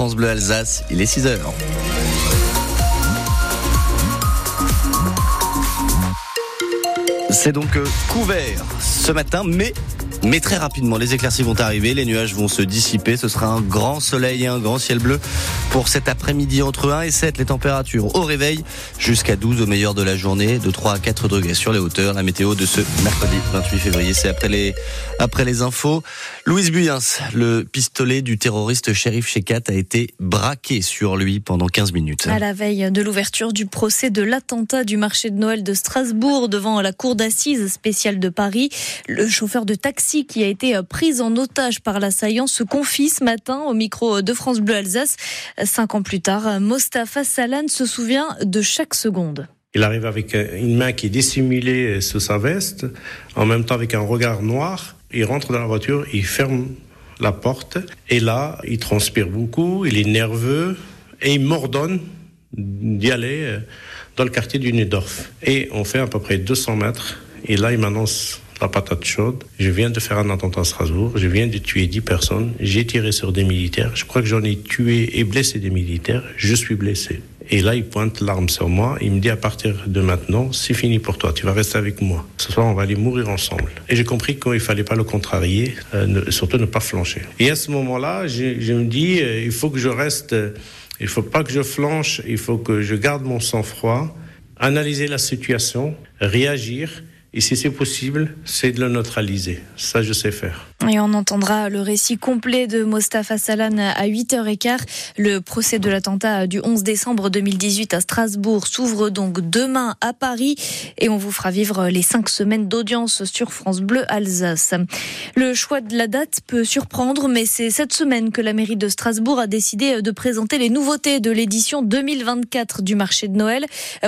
France Bleu Alsace. Il est 6 heures. C'est donc euh, couvert ce matin, mais mais très rapidement, les éclaircies vont arriver, les nuages vont se dissiper. Ce sera un grand soleil et un grand ciel bleu pour cet après-midi entre 1 et 7. Les températures au réveil jusqu'à 12 au meilleur de la journée, de 3 à 4 degrés sur les hauteurs. La météo de ce mercredi 28 février, c'est après les, après les infos. Louise Buyens, le pistolet du terroriste shérif Shekat a été braqué sur lui pendant 15 minutes. À la veille de l'ouverture du procès de l'attentat du marché de Noël de Strasbourg devant la cour d'assises spéciale de Paris, le chauffeur de taxi qui a été euh, prise en otage par l'assaillant se confie ce matin au micro de France Bleu Alsace. Cinq ans plus tard, Mostafa Salan se souvient de chaque seconde. Il arrive avec euh, une main qui est dissimulée euh, sous sa veste, en même temps avec un regard noir. Il rentre dans la voiture, il ferme la porte, et là, il transpire beaucoup, il est nerveux, et il m'ordonne d'y aller dans le quartier du Nudorf. Et on fait à peu près 200 mètres, et là, il m'annonce la patate chaude. Je viens de faire un attentat à Strasbourg. Je viens de tuer 10 personnes. J'ai tiré sur des militaires. Je crois que j'en ai tué et blessé des militaires. Je suis blessé. Et là, il pointe l'arme sur moi. Il me dit à partir de maintenant, c'est fini pour toi. Tu vas rester avec moi. Ce soir, on va aller mourir ensemble. Et j'ai compris qu'il fallait pas le contrarier, euh, surtout ne pas flancher. Et à ce moment-là, je, je me dis, euh, il faut que je reste. Euh, il faut pas que je flanche. Il faut que je garde mon sang-froid, analyser la situation, réagir et si c'est possible, c'est de le neutraliser. Ça, je sais faire. Et on entendra le récit complet de Mostafa Salan à 8h15. Le procès de l'attentat du 11 décembre 2018 à Strasbourg s'ouvre donc demain à Paris et on vous fera vivre les cinq semaines d'audience sur France Bleu Alsace. Le choix de la date peut surprendre, mais c'est cette semaine que la mairie de Strasbourg a décidé de présenter les nouveautés de l'édition 2024 du marché de Noël.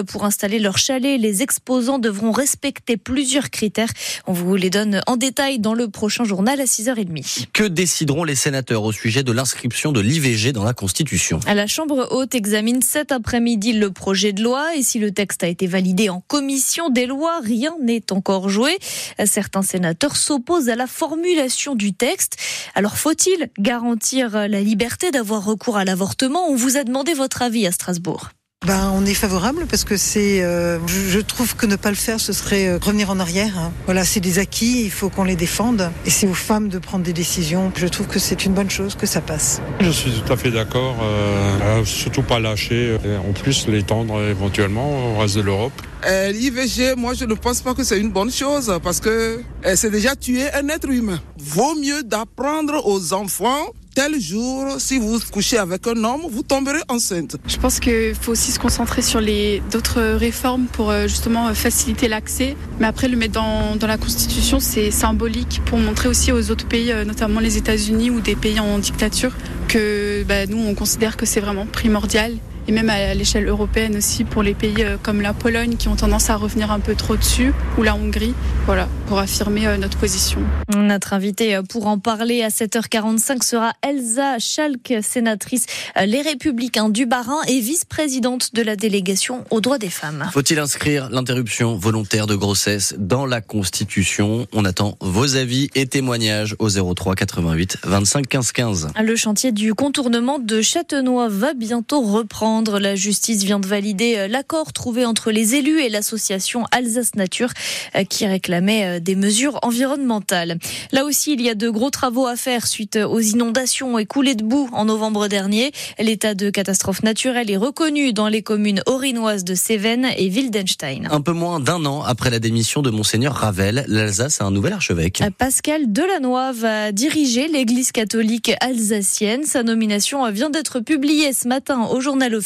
Pour installer leur chalet, les exposants devront respecter plusieurs critères. On vous les donne en détail dans le prochain journal à 6h30. Que décideront les sénateurs au sujet de l'inscription de l'IVG dans la Constitution? La Chambre haute examine cet après-midi le projet de loi et si le texte a été validé en commission des lois, rien n'est encore joué. Certains sénateurs s'opposent à la formulation du texte. Alors faut-il garantir la liberté d'avoir recours à l'avortement? On vous a demandé votre avis à Strasbourg. Ben, on est favorable parce que c'est, euh, je, trouve que ne pas le faire, ce serait euh, revenir en arrière. Hein. Voilà, c'est des acquis, il faut qu'on les défende. Et c'est aux femmes de prendre des décisions. Je trouve que c'est une bonne chose que ça passe. Je suis tout à fait d'accord. Euh, surtout pas lâcher. En plus, l'étendre éventuellement au reste de l'Europe. L'IVG, moi, je ne pense pas que c'est une bonne chose parce que c'est déjà tuer un être humain. Vaut mieux d'apprendre aux enfants tel jour, si vous couchez avec un homme, vous tomberez enceinte. Je pense qu'il faut aussi se concentrer sur les d'autres réformes pour euh, justement faciliter l'accès. Mais après, le mettre dans, dans la Constitution, c'est symbolique pour montrer aussi aux autres pays, euh, notamment les États-Unis ou des pays en dictature, que bah, nous, on considère que c'est vraiment primordial et même à l'échelle européenne aussi pour les pays euh, comme la Pologne qui ont tendance à revenir un peu trop dessus ou la Hongrie, voilà, pour affirmer euh, notre position. Notre invitée euh, pour en parler à 7h45 sera Elsa Schalk, sénatrice Les Républicains du Bas-Rhin et vice-présidente de la délégation aux droits des femmes. Faut-il inscrire l'interruption volontaire de grossesse dans la Constitution? On attend vos avis et témoignages au 03 88 25 15 15. Le chantier du contournement de Châtenois va bientôt reprendre. La justice vient de valider euh, l'accord trouvé entre les élus et l'association Alsace Nature euh, qui réclamait euh, des mesures environnementales. Là aussi, il y a de gros travaux à faire suite aux inondations et coulées de boue en novembre dernier. L'état de catastrophe naturelle est reconnu dans les communes orinoises de Cévennes et Wildenstein. Un peu moins d'un an après la démission de Monseigneur Ravel, l'Alsace a un nouvel archevêque. Pascal Delannoy va diriger l'église catholique alsacienne. Sa nomination vient d'être publiée ce matin au journal officiel.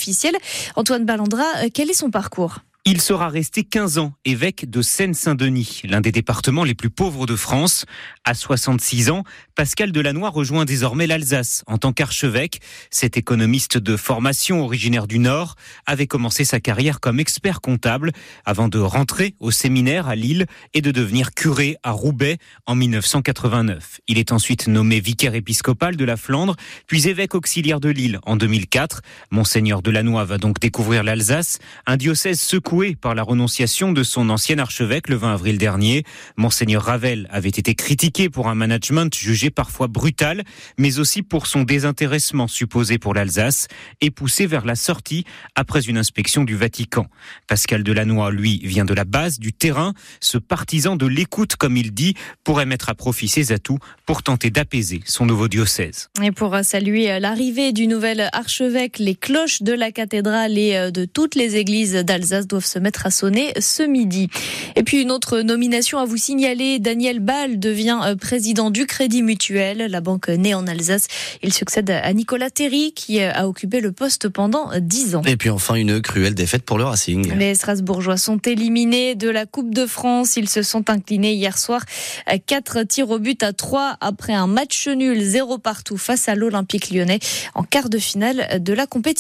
Antoine Ballandra, euh, quel est son parcours? Il sera resté 15 ans évêque de Seine-Saint-Denis, l'un des départements les plus pauvres de France. À 66 ans, Pascal Delannoy rejoint désormais l'Alsace en tant qu'archevêque. Cet économiste de formation originaire du Nord avait commencé sa carrière comme expert comptable avant de rentrer au séminaire à Lille et de devenir curé à Roubaix en 1989. Il est ensuite nommé vicaire épiscopal de la Flandre, puis évêque auxiliaire de Lille en 2004. Monseigneur Delannoy va donc découvrir l'Alsace, un diocèse secoué secoué par la renonciation de son ancien archevêque le 20 avril dernier. Monseigneur Ravel avait été critiqué pour un management jugé parfois brutal, mais aussi pour son désintéressement supposé pour l'Alsace et poussé vers la sortie après une inspection du Vatican. Pascal Delannoy, lui, vient de la base, du terrain. Ce partisan de l'écoute, comme il dit, pourrait mettre à profit ses atouts pour tenter d'apaiser son nouveau diocèse. Et pour saluer l'arrivée du nouvel archevêque, les cloches de la cathédrale et de toutes les églises d'Alsace doivent se mettre à sonner ce midi. Et puis une autre nomination à vous signaler, Daniel Ball devient président du Crédit Mutuel, la banque née en Alsace. Il succède à Nicolas Terry qui a occupé le poste pendant dix ans. Et puis enfin une cruelle défaite pour le Racing. Les Strasbourgeois sont éliminés de la Coupe de France. Ils se sont inclinés hier soir 4 tirs au but à 3 après un match nul 0 partout face à l'Olympique lyonnais en quart de finale de la compétition.